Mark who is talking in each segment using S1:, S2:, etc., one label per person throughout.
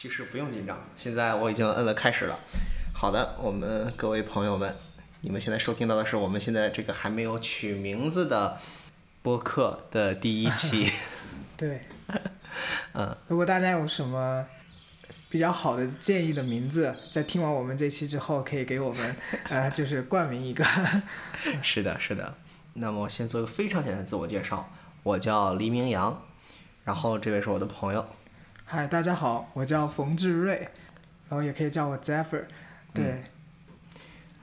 S1: 其实不用紧张，现在我已经摁了开始了。好的，我们各位朋友们，你们现在收听到的是我们现在这个还没有取名字的播客的第一期。
S2: 对，
S1: 嗯，
S2: 如果大家有什么比较好的建议的名字，在听完我们这期之后，可以给我们呃，就是冠名一个。
S1: 是的，是的。那么我先做一个非常简单的自我介绍，我叫黎明阳，然后这位是我的朋友。
S2: 嗨，大家好，我叫冯志瑞，然后也可以叫我 Zephyr。对，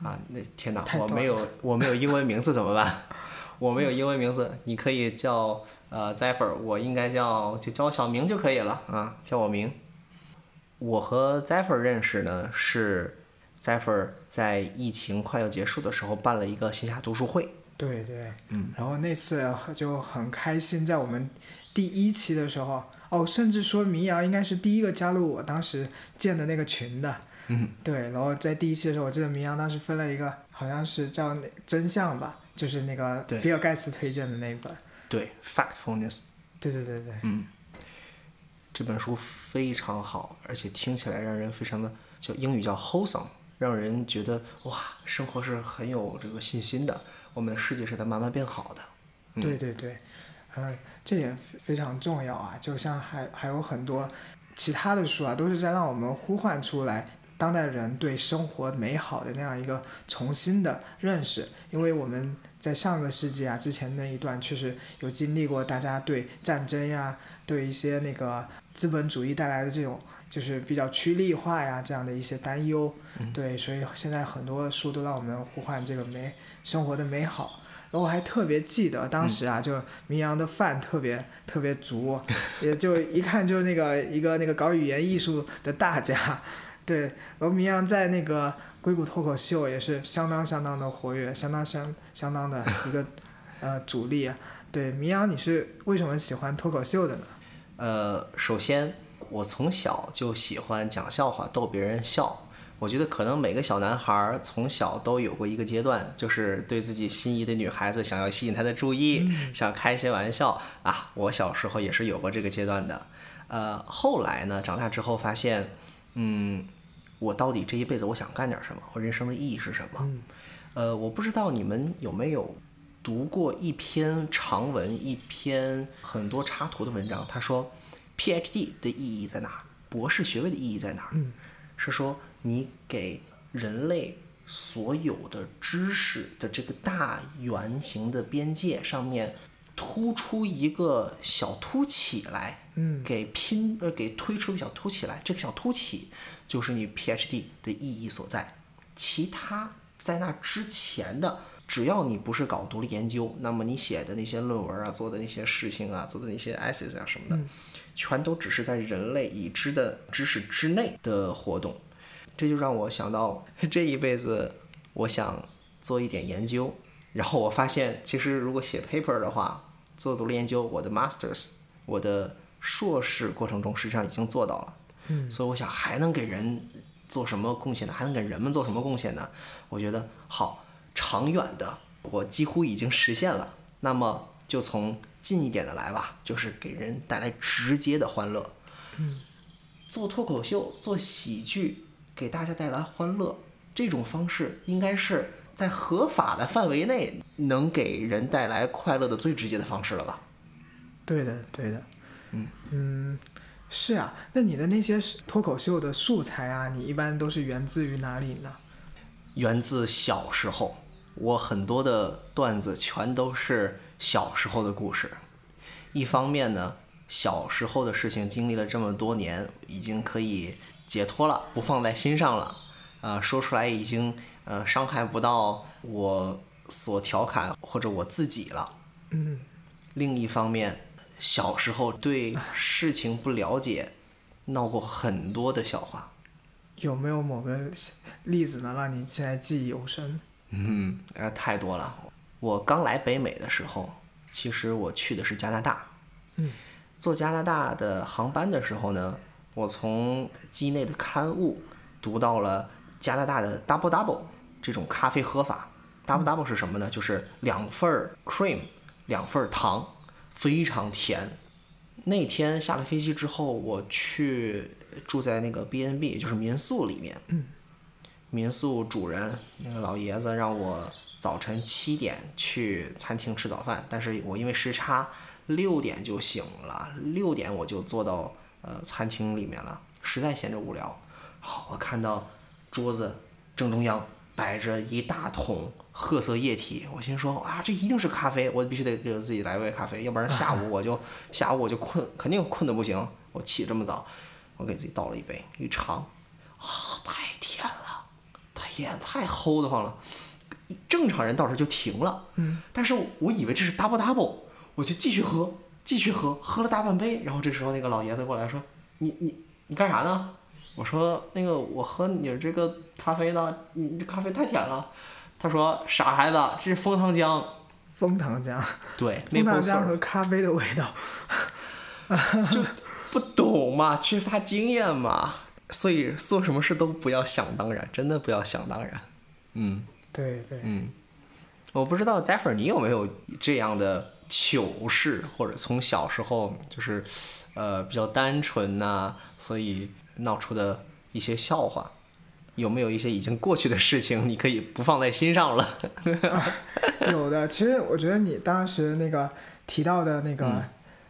S1: 啊，那天哪，我没有我没有英文名字怎么办？我没有英文名字，你可以叫呃 Zephyr，我应该叫就叫我小名就可以了啊，叫我明。我和 Zephyr 认识呢，是 Zephyr 在疫情快要结束的时候办了一个线下读书会。
S2: 对对，
S1: 嗯，
S2: 然后那次就很开心，在我们第一期的时候，哦，甚至说民谣应该是第一个加入我当时建的那个群的。
S1: 嗯，
S2: 对，然后在第一期的时候，我记得民谣当时分了一个，好像是叫那真相吧，就是那个比尔盖茨推荐的那一本。
S1: 对，Factfulness，
S2: 对对对对，
S1: 嗯，这本书非常好，而且听起来让人非常的，就英语叫 wholesome，让人觉得哇，生活是很有这个信心的，我们的世界是在慢慢变好的。嗯
S2: 对对对，呃，这点非非常重要啊！就像还还有很多其他的书啊，都是在让我们呼唤出来当代人对生活美好的那样一个重新的认识，因为我们在上个世纪啊之前那一段确实有经历过大家对战争呀，对一些那个资本主义带来的这种就是比较趋利化呀这样的一些担忧，对，所以现在很多书都让我们呼唤这个美生活的美好。然后我还特别记得当时啊，就明阳的饭特别特别足，也就一看就是那个一个那个搞语言艺术的大家，对。然后明阳在那个硅谷脱口秀也是相当相当的活跃，相当相相当的一个 呃主力啊。对，明阳你是为什么喜欢脱口秀的呢？
S1: 呃，首先我从小就喜欢讲笑话，逗别人笑。我觉得可能每个小男孩儿从小都有过一个阶段，就是对自己心仪的女孩子想要吸引她的注意，想开一些玩笑啊。我小时候也是有过这个阶段的。呃，后来呢，长大之后发现，嗯，我到底这一辈子我想干点什么？我人生的意义是什么？呃，我不知道你们有没有读过一篇长文，一篇很多插图的文章。他说，PhD 的意义在哪儿？博士学位的意义在哪是说你给人类所有的知识的这个大圆形的边界上面突出一个小凸起来，
S2: 嗯
S1: 给拼呃给推出一个小凸起来，这个小凸起就是你 PhD 的意义所在。其他在那之前的，只要你不是搞独立研究，那么你写的那些论文啊，做的那些事情啊，做的那些 essays 啊什么的，全都只是在人类已知的知识之内的活动。这就让我想到，这一辈子我想做一点研究，然后我发现，其实如果写 paper 的话，做独立研究，我的 masters，我的硕士过程中实际上已经做到了。
S2: 嗯
S1: 所以我想还能给人做什么贡献呢？还能给人们做什么贡献呢？我觉得好，长远的我几乎已经实现了。那么就从近一点的来吧，就是给人带来直接的欢乐。
S2: 嗯，
S1: 做脱口秀、做喜剧，给大家带来欢乐，这种方式应该是在合法的范围内能给人带来快乐的最直接的方式了吧？
S2: 对的，对的。
S1: 嗯
S2: 嗯，是啊。那你的那些脱口秀的素材啊，你一般都是源自于哪里呢？
S1: 源自小时候，我很多的段子全都是小时候的故事。一方面呢，小时候的事情经历了这么多年，已经可以解脱了，不放在心上了，呃，说出来已经呃伤害不到我所调侃或者我自己了。
S2: 嗯
S1: 另一方面，小时候对事情不了解，闹过很多的笑话。
S2: 有没有某个例子能让你现在记忆犹深？
S1: 嗯，呃，太多了。我刚来北美的时候，其实我去的是加拿大。
S2: 嗯，
S1: 坐加拿大的航班的时候呢，我从机内的刊物读到了加拿大的 double double 这种咖啡喝法。double double 是什么呢？就是两份儿 cream，两份儿糖，非常甜。那天下了飞机之后，我去住在那个 B&B，就是民宿里面。
S2: 嗯。
S1: 民宿主人那个老爷子让我早晨七点去餐厅吃早饭，但是我因为时差，六点就醒了，六点我就坐到呃餐厅里面了，实在闲着无聊。好，我看到桌子正中央摆着一大桶褐色液体，我心说啊，这一定是咖啡，我必须得给自己来杯咖啡，要不然下午我就下午我就困，肯定困得不行。我起这么早，我给自己倒了一杯，一尝，啊，太甜了，天，太齁得慌了。正常人到这就停了，
S2: 嗯，
S1: 但是我以为这是 double double，我就继续喝，继续喝，喝了大半杯。然后这时候那个老爷子过来说：“你你你干啥呢？”我说：“那个我喝你这个咖啡呢，你这咖啡太甜了。”他说：“傻孩子，这是枫糖浆。”
S2: 枫糖浆。
S1: 对，
S2: 枫糖浆和咖啡的味道。
S1: 就不懂嘛，缺乏经验嘛，所以做什么事都不要想当然，真的不要想当然。嗯。
S2: 对对，
S1: 嗯，我不知道 Zephyr 你有没有这样的糗事，或者从小时候就是，呃，比较单纯呐，所以闹出的一些笑话，有没有一些已经过去的事情，你可以不放在心上了？
S2: 有的，其实我觉得你当时那个提到的那个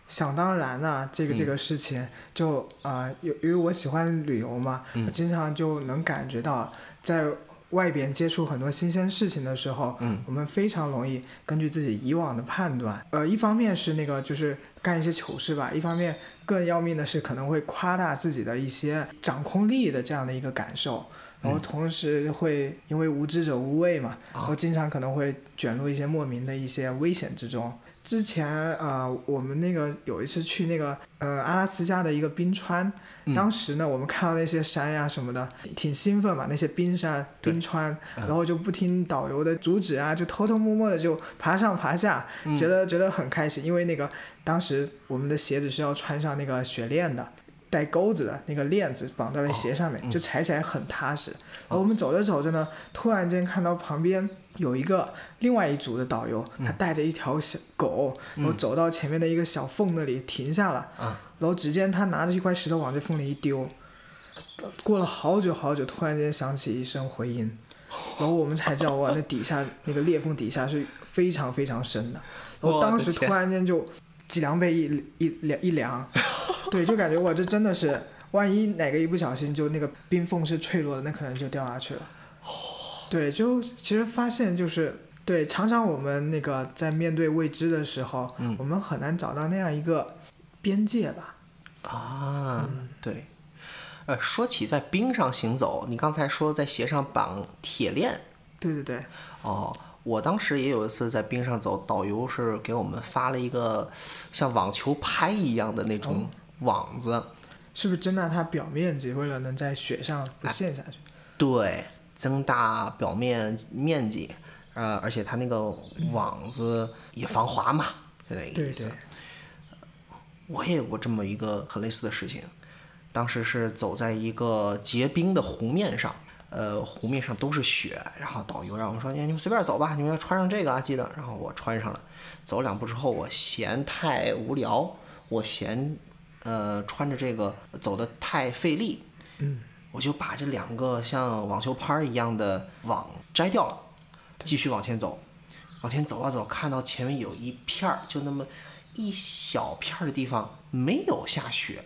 S2: 想当然呐，这个这个事情，就啊，有因为我喜欢旅游嘛，我经常就能感觉到在。外边接触很多新鲜事情的时候，
S1: 嗯，
S2: 我们非常容易根据自己以往的判断，呃，一方面是那个就是干一些糗事吧，一方面更要命的是可能会夸大自己的一些掌控力的这样的一个感受，然后同时会因为无知者无畏嘛，然后经常可能会卷入一些莫名的一些危险之中。之前呃，我们那个有一次去那个呃阿拉斯加的一个冰川。当时呢，我们看到那些山呀什么的，挺兴奋嘛。那些冰山、冰川，然后就不听导游的阻止啊，就偷偷摸摸的就爬上爬下，觉得觉得很开心。因为那个当时我们的鞋子是要穿上那个雪链的，带钩子的那个链子绑在了鞋上面，就踩起来很踏实。然后我们走着走着呢，突然间看到旁边有一个另外一组的导游，他带着一条小狗，然后走到前面的一个小缝那里停下了。然后只见他拿着一块石头往这缝里一丢，过了好久好久，突然间响起一声回音，然后我们才知道哇，那底下那个裂缝底下是非常非常深的。然后当时突然间就脊梁被一一凉一凉，对，就感觉哇，这真的是，万一哪个一不小心就那个冰缝是脆弱的，那可能就掉下去了。对，就其实发现就是对，常常我们那个在面对未知的时候，我们很难找到那样一个。边界吧，
S1: 啊，对，呃，说起在冰上行走，你刚才说在鞋上绑铁链，
S2: 对对对，
S1: 哦，我当时也有一次在冰上走，导游是给我们发了一个像网球拍一样的那种网子，
S2: 是不是增大它表面积，为了能在雪上不陷下去？
S1: 对，增大表面面积，呃，而且它那个网子也防滑嘛，就那个意思。我也有过这么一个很类似的事情，当时是走在一个结冰的湖面上，呃，湖面上都是雪，然后导游让我们说，你们随便走吧，你们要穿上这个啊，记得。然后我穿上了，走两步之后，我嫌太无聊，我嫌，呃，穿着这个走的太费力，
S2: 嗯，
S1: 我就把这两个像网球拍一样的网摘掉了，继续往前走，往前走啊走，看到前面有一片儿，就那么。一小片的地方没有下雪，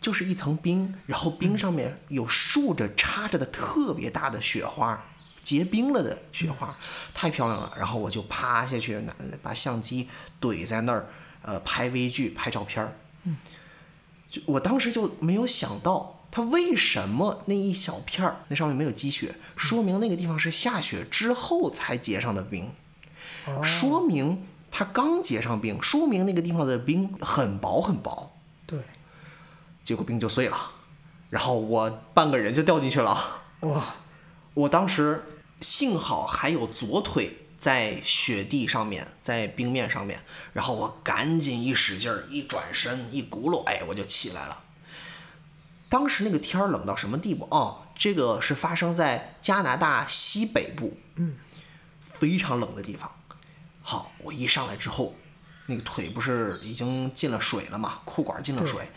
S1: 就是一层冰，然后冰上面有竖着插着的特别大的雪花，结冰了的雪花，太漂亮了。然后我就趴下去，拿把相机怼在那儿，呃，拍微距，拍照片儿。
S2: 嗯，
S1: 就我当时就没有想到，它为什么那一小片儿那上面没有积雪，说明那个地方是下雪之后才结上的冰，说明。它刚结上冰，说明那个地方的冰很薄很薄。
S2: 对，
S1: 结果冰就碎了，然后我半个人就掉进去了。
S2: 哇！
S1: 我当时幸好还有左腿在雪地上面，在冰面上面，然后我赶紧一使劲儿，一转身，一轱辘，哎，我就起来了。当时那个天儿冷到什么地步？哦，这个是发生在加拿大西北部，
S2: 嗯，
S1: 非常冷的地方。好，我一上来之后，那个腿不是已经进了水了嘛，裤管进了水，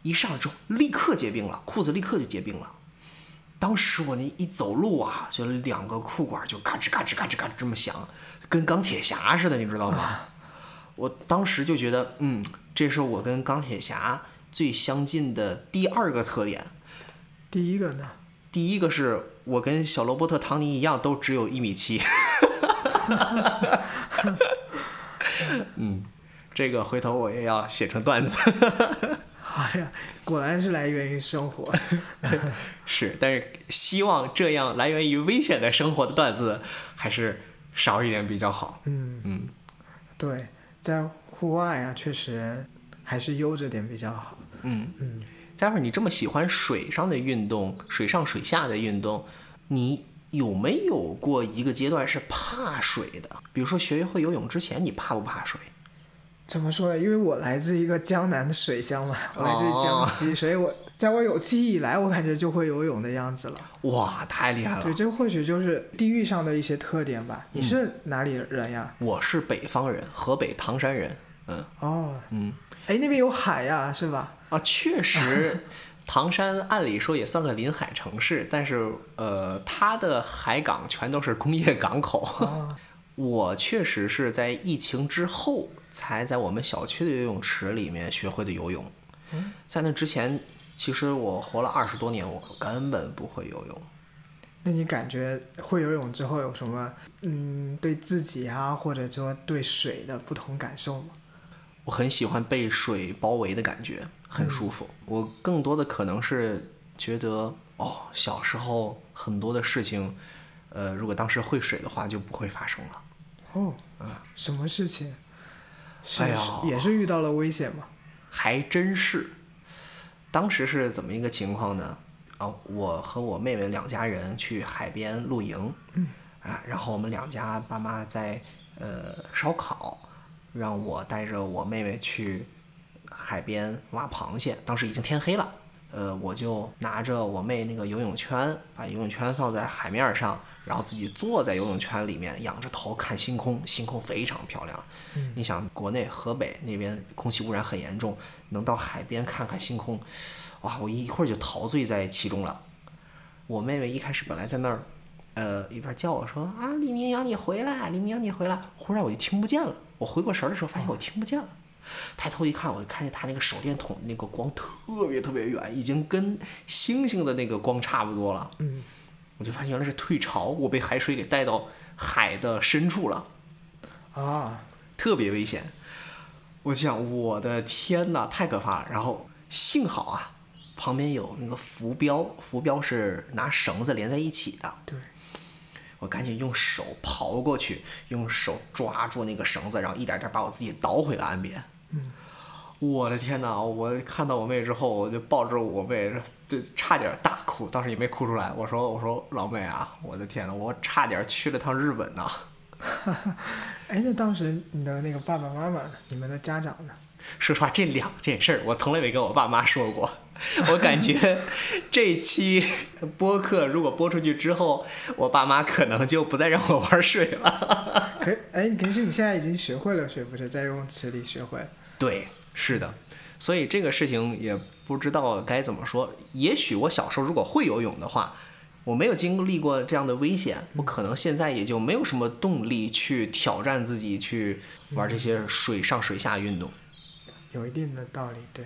S1: 一上来之后立刻结冰了，裤子立刻就结冰了。当时我那一走路啊，就两个裤管就嘎吱嘎吱嘎吱嘎吱这么响，跟钢铁侠似的，你知道吗？我当时就觉得，嗯，这是我跟钢铁侠最相近的第二个特点。
S2: 第一个呢？
S1: 第一个是我跟小罗伯特·唐尼一样，都只有一米七。嗯，这个回头我也要写成段子。
S2: 哎呀，果然是来源于生活。
S1: 是，但是希望这样来源于危险的生活的段子还是少一点比较好。
S2: 嗯
S1: 嗯，
S2: 对，在户外啊，确实还是悠着点比较好。
S1: 嗯
S2: 嗯，
S1: 待会儿你这么喜欢水上的运动，水上水下的运动，你有没有过一个阶段是怕水的？比如说学会游泳之前，你怕不怕水？
S2: 怎么说呢？因为我来自一个江南的水乡嘛，我来自于江西，所以我在我有记忆以来，我感觉就会游泳的样子了。
S1: 哇，太厉害了！
S2: 对，这或许就是地域上的一些特点吧。你是哪里人呀？
S1: 我是北方人，河北唐山人。嗯。
S2: 哦。
S1: 嗯。
S2: 哎，那边有海呀，是吧？
S1: 啊，确实，唐山按理说也算个临海城市，但是呃，它的海港全都是工业港口。
S2: 哦
S1: 我确实是在疫情之后才在我们小区的游泳池里面学会的游泳。在那之前，其实我活了二十多年，我根本不会游泳。
S2: 那你感觉会游泳之后有什么嗯对自己啊，或者说对水的不同感受吗？
S1: 我很喜欢被水包围的感觉，很舒服。我更多的可能是觉得，哦，小时候很多的事情，呃，如果当时会水的话，就不会发生了。
S2: 哦，啊什么事情？是
S1: 哎呀
S2: 也是遇到了危险吗？
S1: 还真是。当时是怎么一个情况呢？啊，我和我妹妹两家人去海边露营，嗯啊，然后我们两家爸妈在呃烧烤，让我带着我妹妹去海边挖螃蟹。当时已经天黑了，呃，我就拿着我妹那个游泳圈，把游泳圈放在海面上，然后自己坐在游泳圈里面，仰着头看星空，星空非常漂亮。你想，国内河北那边空气污染很严重，能到海边看看星空，哇，我一会儿就陶醉在其中了。我妹妹一开始本来在那儿，呃，一边叫我说啊，李明阳你回来，李明阳你回来，忽然我就听不见了。我回过神儿的时候，发现我听不见了。抬头一看，我就看见他那个手电筒那个光特别特别远，已经跟星星的那个光差不多了。
S2: 嗯，
S1: 我就发现原来是退潮，我被海水给带到海的深处了。
S2: 啊，
S1: 特别危险。我就想，我的天呐，太可怕了。然后幸好啊，旁边有那个浮标，浮标是拿绳子连在一起的。
S2: 对，
S1: 我赶紧用手刨过去，用手抓住那个绳子，然后一点点把我自己倒回了岸边。
S2: 嗯，
S1: 我的天呐！我看到我妹之后，我就抱着我妹，就差点大哭，当时也没哭出来。我说：“我说老妹啊，我的天呐，我差点去了趟日本呐！”
S2: 哎，那当时你的那个爸爸妈妈呢？你们的家长呢？
S1: 说实话，这两件事儿我从来没跟我爸妈说过。我感觉这期播客如果播出去之后，我爸妈可能就不再让我玩水了。
S2: 可哎，可是你现在已经学会了水，不是在游泳池里学会？
S1: 对，是的，所以这个事情也不知道该怎么说。也许我小时候如果会游泳的话，我没有经历过这样的危险，我可能现在也就没有什么动力去挑战自己去玩这些水上水下运动。
S2: 有一定的道理，对。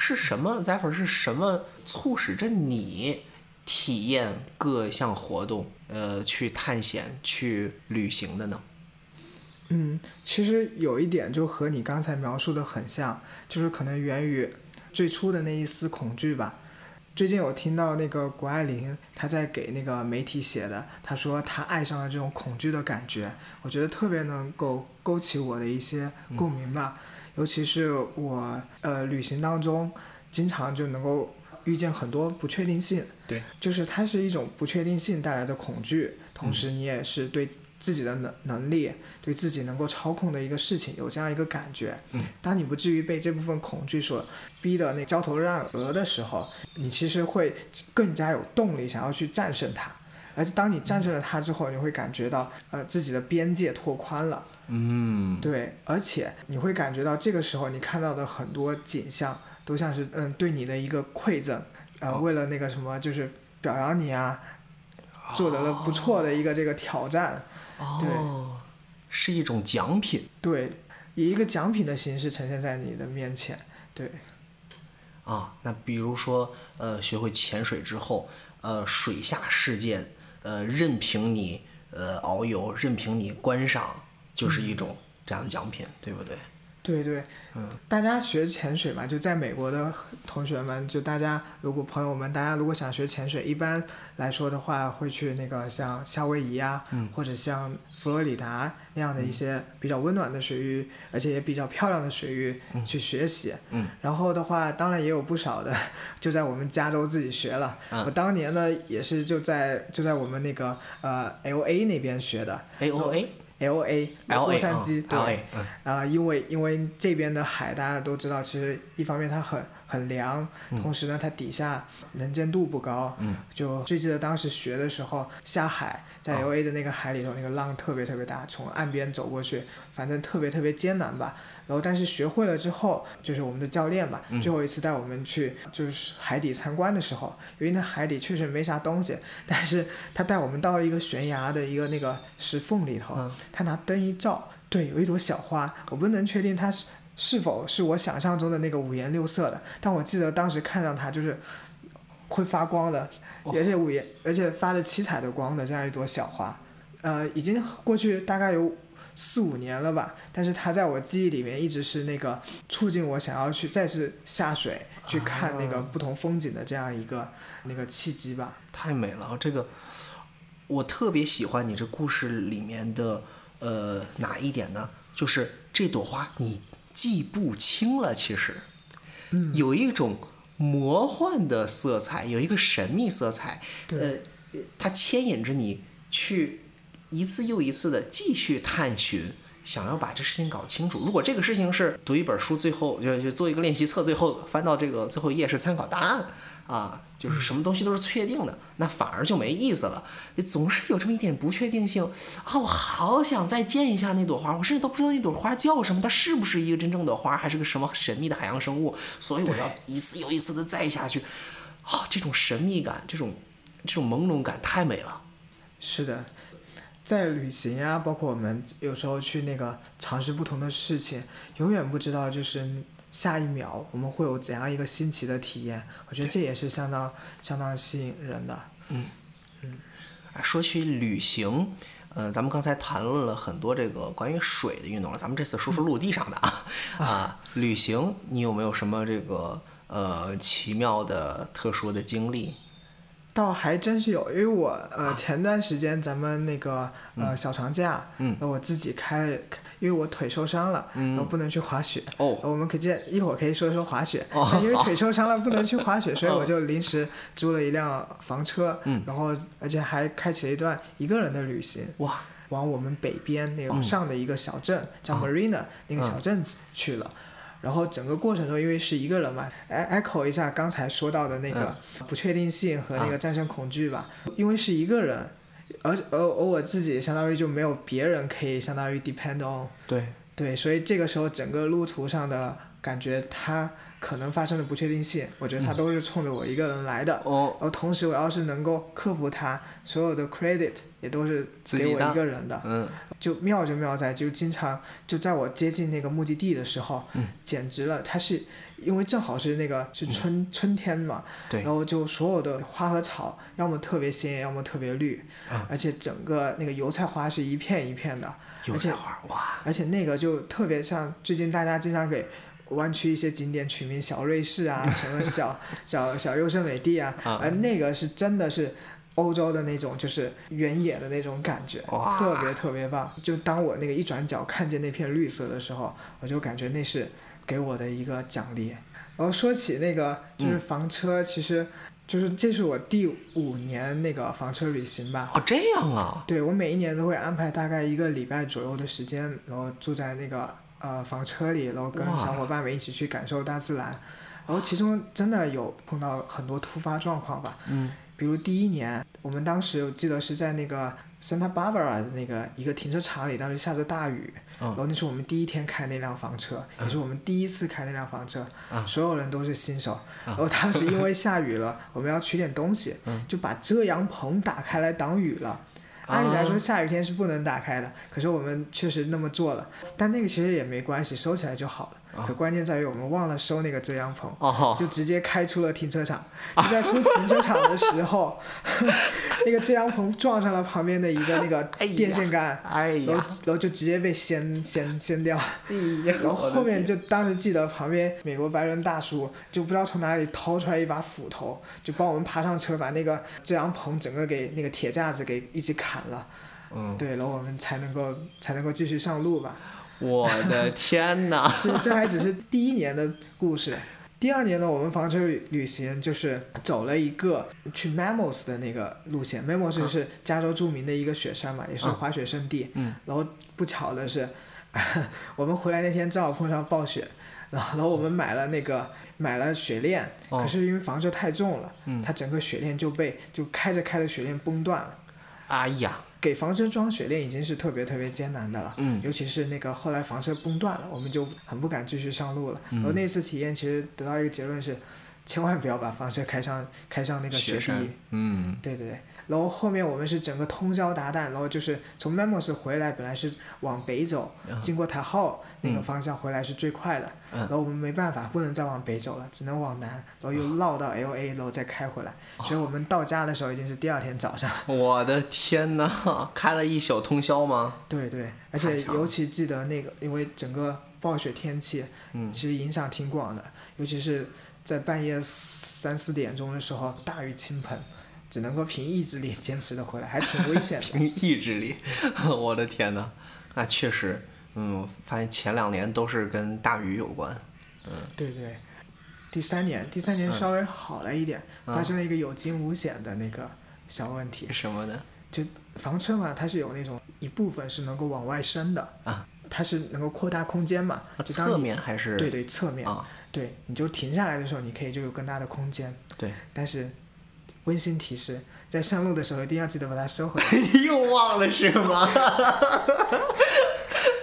S1: 是什么 z e p h 是什么促使着你体验各项活动，呃，去探险、去旅行的呢？
S2: 嗯，其实有一点就和你刚才描述的很像，就是可能源于最初的那一丝恐惧吧。最近我听到那个谷爱凌，她在给那个媒体写的，她说她爱上了这种恐惧的感觉，我觉得特别能够勾起我的一些共鸣吧。尤其是我呃旅行当中，经常就能够遇见很多不确定性，
S1: 对，
S2: 就是它是一种不确定性带来的恐惧，同时你也是对自己的能能力，对自己能够操控的一个事情有这样一个感觉。
S1: 嗯，
S2: 当你不至于被这部分恐惧所逼得那焦头烂额的时候，你其实会更加有动力想要去战胜它。而且当你战胜了它之后，你会感觉到呃自己的边界拓宽了。
S1: 嗯，
S2: 对，而且你会感觉到这个时候你看到的很多景象都像是嗯对你的一个馈赠，呃，
S1: 哦
S2: 为了那个什么就是表扬你啊，做得了不错的一个这个挑战，
S1: 哦，是一种奖品
S2: 对，以一个奖品的形式呈现在你的面前，对，
S1: 啊。那比如说，呃，学会潜水之后，呃，水下世界，呃，任凭你呃遨游，任凭你观赏，就是一种这样的奖品，对不对？
S2: 对对，
S1: 嗯
S2: 大家学潜水嘛，就在美国的同学们，就大家如果朋友们，大家如果想学潜水，一般来说的话，会去那个像夏威夷啊，
S1: 嗯
S2: 或者像佛罗里达那样的一些比较温暖的水域，而且也比较漂亮的水域去学习。
S1: 嗯
S2: 然后的话，当然也有不少的就在我们加州自己学了。
S1: 嗯
S2: 我当年呢，也是就在就在我们那个呃 L A 那边学的。
S1: A O A
S2: L A 洛杉矶，对。啊、因为因为这边的海大家都知道，其实一方面它很很凉，同时呢它底下能见度不高。
S1: 嗯，
S2: 就最记得当时学的时候下海，在
S1: 啊
S2: L A 的那个海里头，那个浪特别特别大，从岸边走过去，反正特别特别艰难吧。然后但是学会了之后，就是我们的教练吧，
S1: 嗯
S2: 最后一次带我们去就是海底参观的时候，因为那海底确实没啥东西，但是他带我们到了一个悬崖的一个那个石缝里头，
S1: 嗯
S2: 他拿灯一照，对，有一朵小花，我不能确定它是是否是我想象中的那个五颜六色的，但我记得当时看上它就是会发光的，
S1: 哦
S2: 而且五颜，而且发着七彩的光的这样一朵小花，呃，已经过去大概有四五年了吧，但是它在我记忆里面一直是那个促进我想要去再次下水去看那个
S1: 啊
S2: 不同风景的这样一个那个契机吧。
S1: 太美了，这个我特别喜欢你这故事里面的呃哪一点呢？就是这朵花你记不清了，其实，
S2: 嗯
S1: 有一种魔幻的色彩，有一个神秘色彩，
S2: 对
S1: 呃，它牵引着你去一次又一次的继续探寻。想要把这事情搞清楚。如果这个事情是读一本书，最后就就做一个练习册，最后翻到这个最后一页是参考答案啊，就是什么东西都是确定的，那反而就没意思了。你总是有这么一点不确定性啊！我好想再见一下那朵花，我甚至都不知道那朵花叫什么，它是不是一个真正的花，还是个什么神秘的海洋生物？所以我要一次又一次的再下去。啊，这种神秘感，这种这种朦胧感太美了。
S2: 是的，在旅行啊，包括我们有时候去那个尝试不同的事情，永远不知道就是下一秒我们会有怎样一个新奇的体验。我觉得这也是相当相当吸引人的。
S1: 啊说起旅行，嗯、咱们刚才谈论了很多这个关于水的运动了，咱们这次说说陆地上的啊。啊，旅行你有没有什么这个呃奇妙的、特殊的经历？
S2: 倒还真是有，因为我呃前段时间咱们那个呃小长假，
S1: 嗯。
S2: 我自己开，因为我腿受伤了，
S1: 嗯。
S2: 我不能去滑雪。
S1: 哦，
S2: 我们可以见一会儿可以说说滑雪，
S1: 哦
S2: 因为腿受伤了不能去滑雪，所以
S1: 哦。
S2: 我就临时租了一辆房车，
S1: 嗯。
S2: 然后而且还开启了一段一个人的旅行，
S1: 哇，
S2: 往我们北边那个上的一个小镇、叫
S1: 哦
S2: Marina、那个
S1: 嗯。
S2: 小镇去了。然后整个过程中，因为是一个人嘛，e- echo 一下刚才说到的那个不确定性和那个战胜恐惧吧。因为是一个人，而而而我自己相当于就没有别人可以相当于 depend on，
S1: 对，
S2: 对，所以这个时候整个路途上的感觉，它可能发生的不确定性，我觉得它都是冲着我一个人来的。
S1: 哦，
S2: 然后同时，我要是能够克服它，所有的 credit 也都是给我一个人的。
S1: 嗯，
S2: 就妙就妙在，就经常就在我接近那个目的地的时候，
S1: 嗯
S2: 简直了！它是因为正好是那个是春、春天嘛，
S1: 对
S2: 然后就所有的花和草，要么特别鲜艳，要么特别绿，
S1: 啊
S2: 而且整个那个油菜花是一片一片的，
S1: 油菜花，哇，
S2: 而且那个就特别像最近大家经常给湾区一些景点取名小瑞士啊，什么小 小小优胜美地啊，
S1: 啊
S2: 而那个是真的是欧洲的那种，就是原野的那种感觉，特别特别棒。就当我那个一转角看见那片绿色的时候，我就感觉那是给我的一个奖励。然后说起那个就是房车，其实就是这是我第五年那个房车旅行吧。
S1: 哦，这样啊，
S2: 对我每一年都会安排大概一个礼拜左右的时间，然后住在那个呃房车里，然后跟小伙伴们一起去感受大自然。然后其中真的有碰到很多突发状况吧，
S1: 嗯，
S2: 比如第一年，我们当时我记得是在那个 Santa Barbara 的那个一个停车场里，当时下着大雨，
S1: 嗯
S2: 然后那是我们第一天开那辆房车，也是我们第一次开那辆房车，
S1: 嗯
S2: 所有人都是新手。然后当时因为下雨了，我们要取点东西，
S1: 嗯
S2: 就把遮阳棚打开来挡雨了。按理来说，
S1: 啊
S2: 下雨天是不能打开的，可是我们确实那么做了。但那个其实也没关系，收起来就好了。可关键在于我们忘了收那个遮阳棚，
S1: 哦，
S2: 就直接开出了停车场。就在出停车场的时候，那个遮阳棚撞上了旁边的一个那个电线杆，
S1: 哎
S2: 然后，然后就直接被掀掀掀掉。然后后面就当时记得旁边美国白人大叔就不知道从哪里掏出来一把斧头，就帮我们爬上车，把那个遮阳棚整个给那个铁架子给一起砍了。
S1: 嗯，
S2: 对，然后我们才能够才能够继续上路吧。
S1: 我的天哪！
S2: 这这还只是第一年的故事。第二年呢，我们房车旅旅行就是走了一个去 Mamos 的那个路线。Mamos 是加州著名的一个雪山嘛，也是滑雪圣地。
S1: 嗯。
S2: 然后不巧的是，我们回来那天正好碰上暴雪，然后然后我们买了那个买了雪链，
S1: 哦
S2: 可是因为房车太重了，
S1: 嗯
S2: 它整个雪链就被就开着开着雪链崩断了。
S1: 哎呀，
S2: 给房车装雪链已经是特别特别艰难的了，
S1: 嗯
S2: 尤其是那个后来房车崩断了，我们就很不敢继续上路了。
S1: 嗯
S2: 然后那次体验其实得到一个结论是，千万不要把房车开上开上那个雪地。
S1: 雪，嗯，
S2: 对对对，然后后面我们是整个通宵达旦，然后就是从 Memos 回来，本来是往北走，
S1: 嗯
S2: 经过台号那个方向回来是最快的，
S1: 嗯
S2: 然后我们没办法，不能再往北走了，只能往南，然后又绕到 LA，然后再开回来，所以我们到家的时候已经是第二天早上。
S1: 我的天哪！开了一宿通宵吗？
S2: 对对，而且尤其记得那个，因为整个暴雪天气，
S1: 嗯
S2: 其实影响挺广的，尤其是在半夜三四点钟的时候，大雨倾盆，只能够凭意志力坚持的回来，还 挺危险的。
S1: 凭意志力，我的天哪！那确实，嗯，我发现前两年都是跟大雨有关。
S2: 嗯对对，第三年，第三年稍微好了一点，
S1: 嗯
S2: 发生了一个有惊无险的那个小问题。
S1: 什么呢？
S2: 就房车嘛，它是有那种一部分是能够往外伸的，
S1: 啊
S2: 它是能够扩大空间嘛，
S1: 啊侧面还是
S2: 对对侧面，
S1: 啊？
S2: 对，你就停下来的时候，你可以就有更大的空间。
S1: 对，
S2: 但是温馨提示，在上路的时候一定要记得把它收回来。
S1: 又忘了是吗？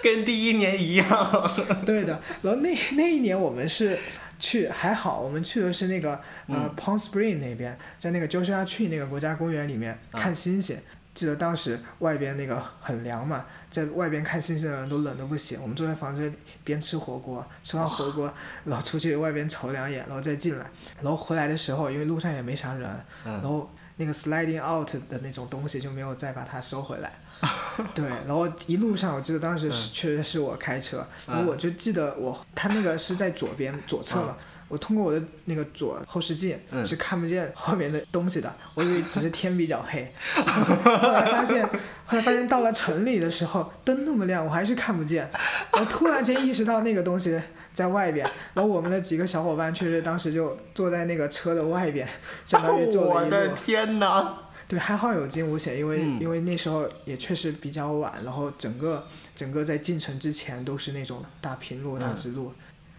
S1: 跟第一年一样。
S2: 对的，然后那那一年我们是去还好，我们去的是那个呃、Palm Spring 那边，在那个 Joshua Tree 那个国家公园里面
S1: 啊
S2: 看星星。记得当时外边那个很凉嘛，在外边看星星的人都冷的不行。我们坐在房间里边吃火锅，吃完火锅，然后出去外边瞅两眼，然后再进来。然后回来的时候，因为路上也没啥人，然
S1: 嗯，
S2: 后那个 sliding out 的那种东西就没有再把它收回来。对，然后一路上我记得当时是、确实是我开车，然后我就记得我他那个是在左边左侧嘛。我通过我的那个左后视镜、
S1: 嗯
S2: 是看不见后面的东西的，我以为只是天比较黑，后来发现，后来发现到了城里的时候灯那么亮，我还是看不见，我突然间意识到那个东西在外边，然后我们的几个小伙伴确实当时就坐在那个车的外边，相当于坐
S1: 我
S2: 了一路。
S1: 的天哪！
S2: 对，还好有惊无险，因为、
S1: 嗯
S2: 因为那时候也确实比较晚，然后整个整个在进城之前都是那种大平路、大
S1: 嗯
S2: 直路。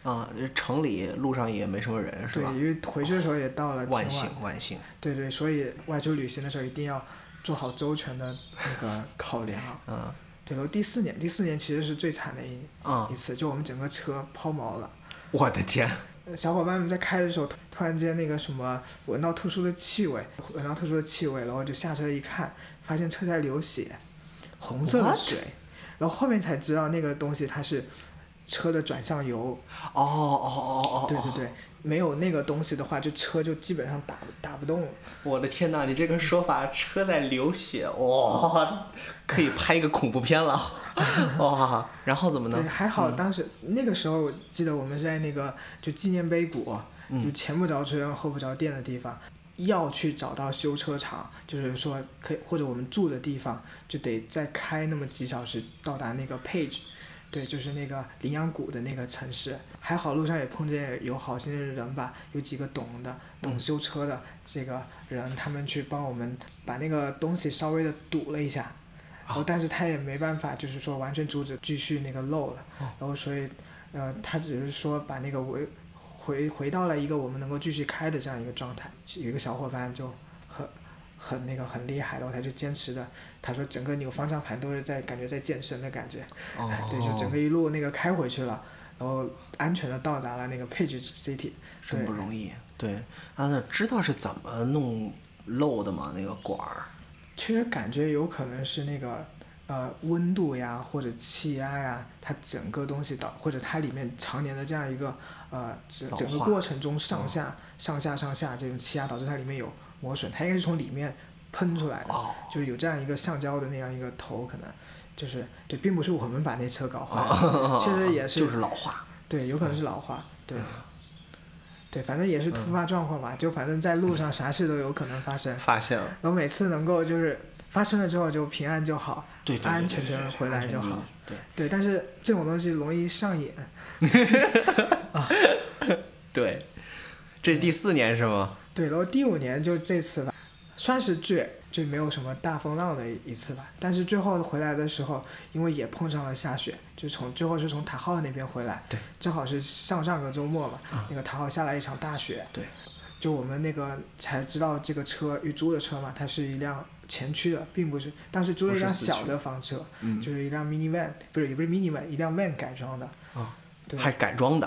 S1: 啊，城里路上也没什么人，是
S2: 对，
S1: 吧？
S2: 因为回去的时候也到了
S1: 万幸。万幸。
S2: 对对，所以外出旅行的时候一定要做好周全的那个 考量。
S1: 嗯
S2: 对，然后第四年，第四年其实是最惨的一
S1: 啊
S2: 一，次，就我们整个车抛锚了。
S1: 我的天！
S2: 小伙伴们在开的时候，突突然间那个什么闻到特殊的气味，闻到特殊的气味，然后就下车一看，发现车在流血，红色的？水，然后后面才知道那个东西它是车的转向油。
S1: 哦哦哦哦哦！
S2: 对对对，没有那个东西的话，就车就基本上打打不动了。
S1: 我的天哪，你这个说法，车在流血，哇，可以拍一个恐怖片了，哇！然后怎么
S2: 对，
S1: 呢？
S2: 还好当时、那个时候，我记得我们是在那个就纪念碑谷，就前不着村后不着店的地方，要去找到修车厂，就是说可以或者我们住的地方，就得再开那么几小时到达那个 Page。对，就是那个羚羊谷的那个城市，还好路上也碰见有好心的人吧，有几个懂的、懂修车的这个人，他们去帮我们把那个东西稍微的堵了一下，然后但是他也没办法，就是说完全阻止继续那个漏了，然后所以，呃，他只是说把那个回回回到了一个我们能够继续开的这样一个状态。有一个小伙伴就很很那个很厉害，然后他就坚持的，他说整个扭方向盘都是在感觉在健身的感觉，
S1: 哦，
S2: 对，就整个一路那个开回去了，然后安全的到达了那个 Page City，
S1: 真不容易。对，啊，那知道是怎么弄漏的吗？那个管儿？
S2: 其实感觉有可能是那个呃温度呀，或者气压呀，它整个东西导，或者它里面常年的这样一个呃整整个过程中上下、上下上下这种气压导致它里面有磨损，它应该是从里面喷出来的，就是有这样一个橡胶的那样一个头，可能就是对，并不是我们把那车搞坏了，其实也 是
S1: 就是老化，
S2: 对，有可能是老化，对。对，反正也是突发状况吧，就反正在路上啥事都有可能发生。
S1: 发现了。
S2: 然后每次能够就是发生了之后就平安就好，对安安全全回来就好。
S1: 对。
S2: 对，但是这种东西容易上瘾。啊。
S1: 对。这第四年是吗？
S2: 对，然后第五年就这次吧，算是最。就没有什么大风浪的一次吧，但是最后回来的时候，因为也碰上了下雪，就从最后是从塔号那边回来，
S1: 对，
S2: 正好是上上个周末嘛，那个塔号下了一场大雪，
S1: 对，
S2: 就我们那个才知道这个车预租的车嘛，它是一辆前驱的，并不是，当时租了一辆小的房车，
S1: 嗯，
S2: 就是一辆 mini van，不是也不是 mini van，一辆 van 改装的，
S1: 啊，
S2: 对，
S1: 还改装的，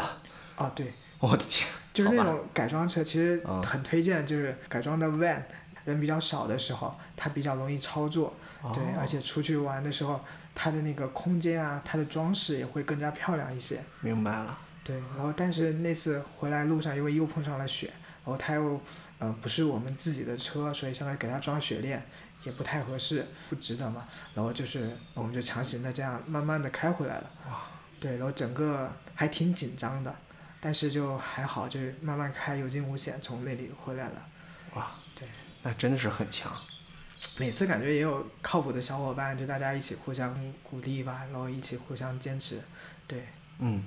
S2: 啊对，
S1: 我的天，
S2: 就是那种改装车，其实很推荐，就是改装的 van。人比较少的时候，它比较容易操作，对，而且出去玩的时候，它的那个空间啊，它的装饰也会更加漂亮一些。
S1: 明白了。
S2: 对，然后但是那次回来路上，因为又碰上了雪，然后它又呃不是我们自己的车，所以相当于给它装雪链也不太合适，不值得嘛。然后就是我们就强行的这样慢慢的开回来了。
S1: 哇。
S2: 对，然后整个还挺紧张的，但是就还好，就是慢慢开，有惊无险，从那里回来了。
S1: 哇。
S2: 对。
S1: 那真的是很强，
S2: 每次感觉也有靠谱的小伙伴，就大家一起互相鼓励吧，然后一起互相坚持，对。
S1: 嗯，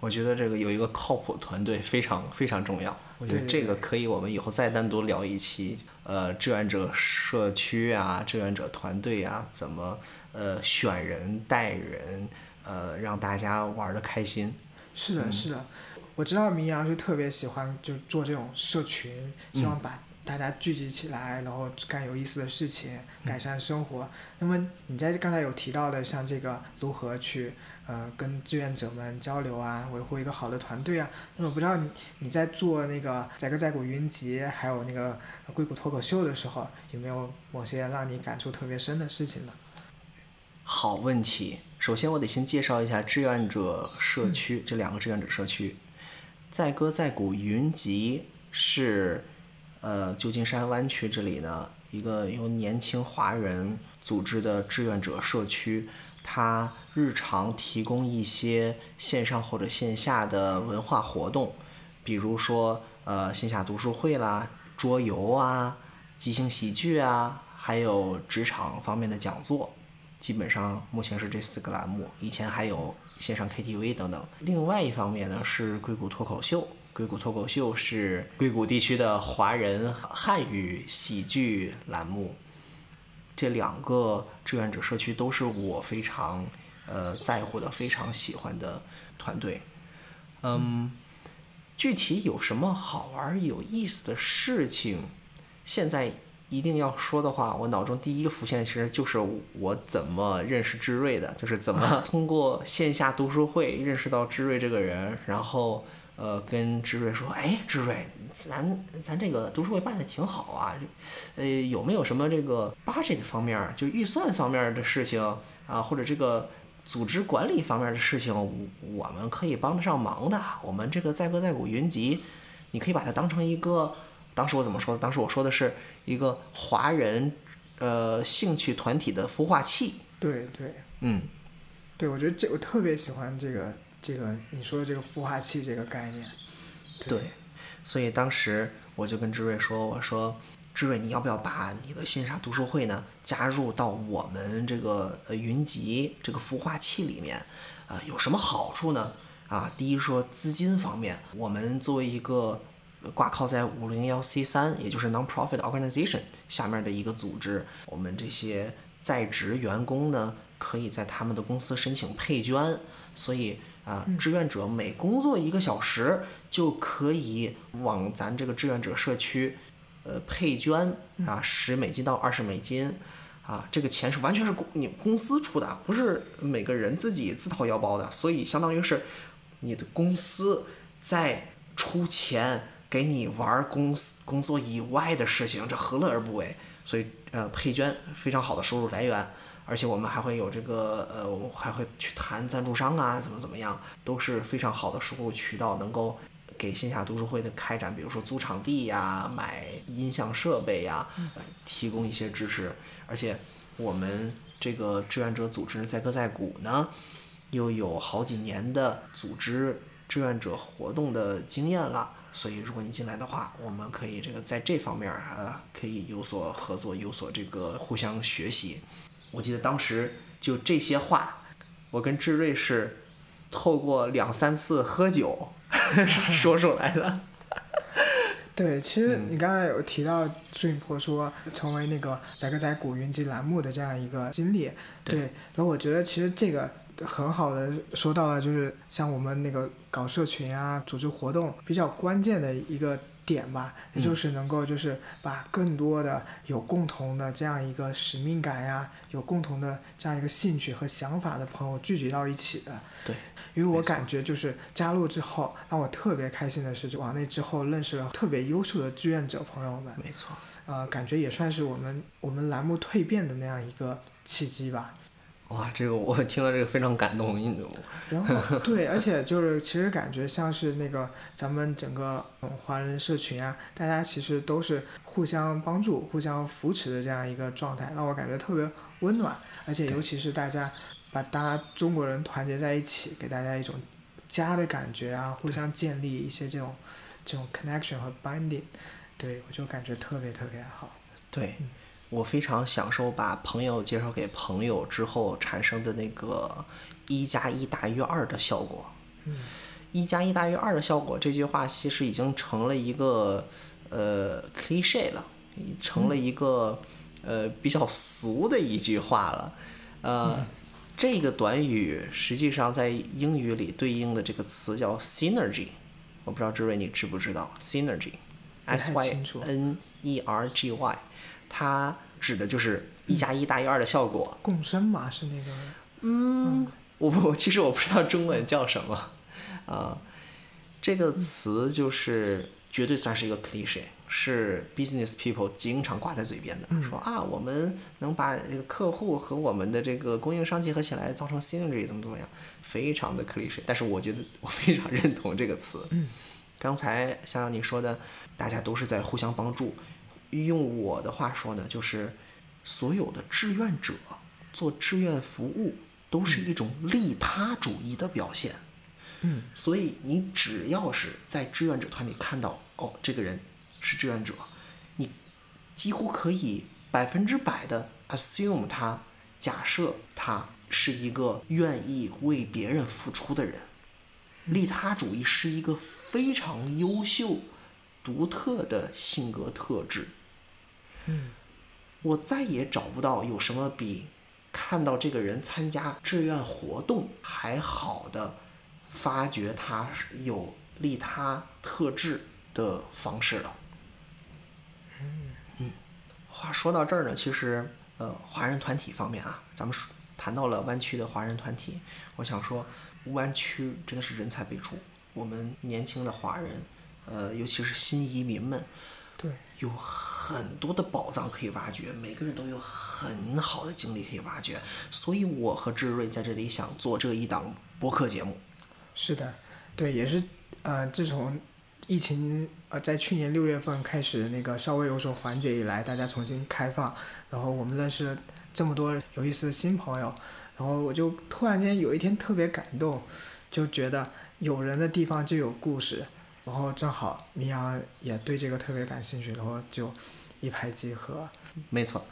S1: 我觉得这个有一个靠谱团队非常非常重要。我觉得这个可以，我们以后再单独聊一期，呃，志愿者社区啊，志愿者团队啊，怎么呃选人带人，呃，让大家玩的开心。
S2: 是的，是的，我知道明阳是特别喜欢就做这种社群，希望把。大家聚集起来，然后干有意思的事情，改善生活。那么你在刚才有提到的，像这个如何去呃跟志愿者们交流啊，维护一个好的团队啊。那么不知道你你在做那个载歌载舞云集，还有那个硅谷脱口秀的时候，有没有某些让你感触特别深的事情呢？
S1: 好问题。首先我得先介绍一下志愿者社区这两个志愿者社区，载歌载鼓云集是。呃，旧金山湾区这里呢，一个由年轻华人组织的志愿者社区，它日常提供一些线上或者线下的文化活动，比如说呃线下读书会啦、桌游啊、即兴喜剧啊，还有职场方面的讲座，基本上目前是这四个栏目，以前还有线上 KTV 等等。另外一方面呢，是硅谷脱口秀。硅谷脱口秀是硅谷地区的华人汉语喜剧栏目，这两个志愿者社区都是我非常呃在乎的、非常喜欢的团队。嗯，具体有什么好玩有意思的事情，现在一定要说的话，我脑中第一个浮现其实就是我怎么认识志瑞的，就是怎么 通过线下读书会认识到志瑞这个人，然后。呃，跟志瑞说，哎，志瑞，咱咱这个读书会办的挺好啊，呃，有没有什么这个 budget 方面，就预算方面的事情啊，或者这个组织管理方面的事情，我们可以帮得上忙的。我们这个载歌载舞云集，你可以把它当成一个，当时我怎么说的？当时我说的是一个华人呃兴趣团体的孵化器。
S2: 对对，
S1: 嗯，
S2: 对，我觉得这我特别喜欢这个。这个你说的这个孵化器这个概念，
S1: 对，所以当时我就跟志瑞说：“我说，志瑞，你要不要把你的线上读书会呢加入到我们这个呃云集这个孵化器里面？啊，有什么好处呢？啊，第一说资金方面，我们作为一个挂靠在五零幺 C 三，也就是 non-profit organization 下面的一个组织，我们这些在职员工呢，可以在他们的公司申请配捐，所以。”啊，志愿者每工作一个小时就可以往咱这个志愿者社区呃配捐啊，十美金到二十美金，啊，这个钱是完全是公你公司出的，不是每个人自己自掏腰包的，所以相当于是你的公司在出钱给你玩公司工作以外的事情，这何乐而不为？所以呃，配捐非常好的收入来源。而且我们还会有这个，呃，我还会去谈赞助商啊，怎么怎么样，都是非常好的收入渠道，能够给线下读书会的开展，比如说租场地呀、买音响设备呀，提供一些支持。而且我们这个志愿者组织载歌载鼓呢，又有好几年的组织志愿者活动的经验了，所以如果你进来的话，我们可以这个在这方面啊可以有所合作，有所这个互相学习。我记得当时就这些话，我跟志瑞是透过两三次喝酒 说出来的。
S2: 对，其实你刚才有提到朱云坡说成为那个载歌载古云集栏目的这样一个经历，对，然后我觉得其实这个很好的说到了，就是像我们那个搞社群啊、组织活动比较关键的一个。点吧，也就是能够就是把更多的有共同的这样一个使命感呀，有共同的这样一个兴趣和想法的朋友聚集到一起的。
S1: 对，
S2: 因为我感觉就是加入之后，让我特别开心的是，就往那之后认识了特别优秀的志愿者朋友们。
S1: 没错。
S2: 呃，感觉也算是我们我们栏目蜕变的那样一个契机吧。
S1: 哇，这个我 听到这个非常感动，
S2: 然后对，而且就是其实感觉像是那个咱们整个华人社群啊，大家其实都是互相帮助、互相扶持的这样一个状态，让我感觉特别温暖。而且尤其是大家把大家中国人团结在一起，给大家一种家的感觉啊，互相建立一些这种这种 connection 和 binding，对我就感觉特别特别好。
S1: 对。我非常享受把朋友介绍给朋友之后产生的那个一加一大于二的效果。一加一大于二的效果这句话其实已经成了一个呃 cliche 了，成了一个呃比较俗的一句话了。呃，这个短语实际上在英语里对应的这个词叫 synergy，我不知道志瑞你知不知道 synergy，s y n e r g y。它指的就是一加一大于二的效果。
S2: 共生嘛，是那个。
S1: 嗯，我 不，其实我不知道中文叫什么。啊，这个词就是绝对算是一个 cliche，是 business people 经常挂在嘴边的，说啊，我们能把这个客户和我们的这个供应商结合起来，造成 synergy 怎么怎么样，非常的 cliche。但是我觉得我非常认同这个词。
S2: 嗯。
S1: 刚才像你说的，大家都是在互相帮助。用我的话说呢，就是所有的志愿者做志愿服务都是一种利他主义的表现。
S2: 嗯，
S1: 所以你只要是在志愿者团里看到哦，这个人是志愿者，你几乎可以百分之百的 assume 他，假设他是一个愿意为别人付出的人。利他主义是一个非常优秀。独特的性格特质，
S2: 嗯，
S1: 我再也找不到有什么比看到这个人参加志愿活动还好的发掘他有利他特质的方式了。
S2: 嗯
S1: 嗯，话说到这儿呢，其实呃，华人团体方面啊，咱们说谈到了湾区的华人团体，我想说，湾区真的是人才辈出，我们年轻的华人。呃，尤其是新移民们，
S2: 对，
S1: 有很多的宝藏可以挖掘，每个人都有很好的经历可以挖掘，所以我和志瑞在这里想做这一档播客节目。
S2: 是的，对，也是，呃，自从疫情呃在去年六月份开始那个稍微有所缓解以来，大家重新开放，然后我们认识这么多有意思的新朋友，然后我就突然间有一天特别感动，就觉得有人的地方就有故事。然后正好明阳也对这个特别感兴趣，然后就一拍即合。
S1: 没错，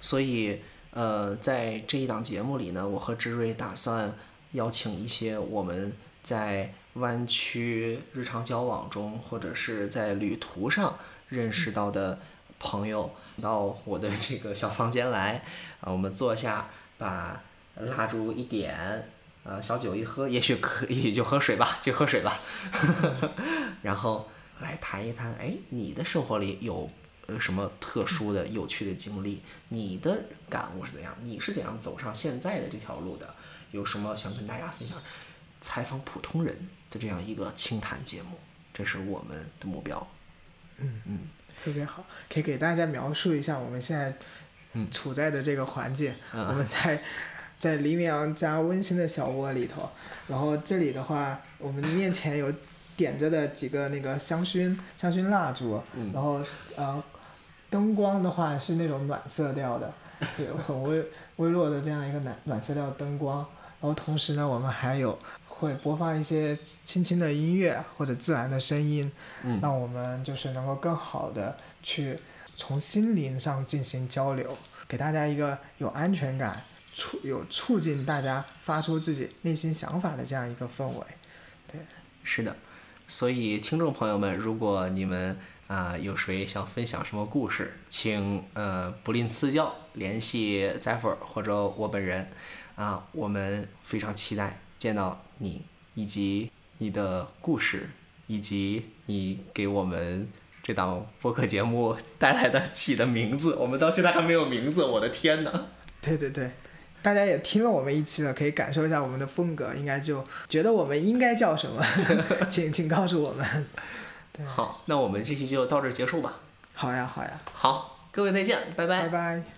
S1: 所以呃，在这一档节目里呢，我和志瑞打算邀请一些我们在湾区日常交往中或者是在旅途上认识到的朋友到我的这个小房间来，啊，我们坐下，把蜡烛一点。呃，小酒一喝，也许可 以就喝水吧，就喝水吧。然后来谈一谈，哎，你的生活里有呃什么特殊的、有趣的经历？你的感悟是怎样？你是怎样走上现在的这条路的？有什么想跟大家分享？采访普通人的这样一个清谈节目，这是我们的目标。
S2: 嗯
S1: 嗯，
S2: 特别好，可以给大家描述一下我们现在
S1: 嗯
S2: 处在的这个环境。
S1: 嗯
S2: 我们在在黎明阳家温馨的小窝里头，然后这里的话，我们面前有点着的几个那个香薰香薰蜡烛，
S1: 嗯
S2: 然后呃，灯光的话是那种暖色调的，有很微微弱的这样一个暖暖色调灯光，然后同时呢，我们还有会播放一些轻轻的音乐或者自然的声音，
S1: 嗯
S2: 让我们就是能够更好的去从心灵上进行交流，给大家一个有安全感、促有促进大家发出自己内心想法的这样一个氛围。
S1: 对是的，所以听众朋友们，如果你们啊、有谁想分享什么故事，请呃不吝赐教，联系 Zephyr 或者我本人啊、我们非常期待见到你以及你的故事，以及你给我们这档播客节目带来的起的名字，我们到现在还没有名字，我的天呐！
S2: 对对对，大家也听了我们一期了，可以感受一下我们的风格，应该就觉得我们应该叫什么，请请告诉我们。
S1: 好，那我们这期就到这儿结束吧。
S2: 好呀好呀，
S1: 好，各位再见，拜拜
S2: 拜拜。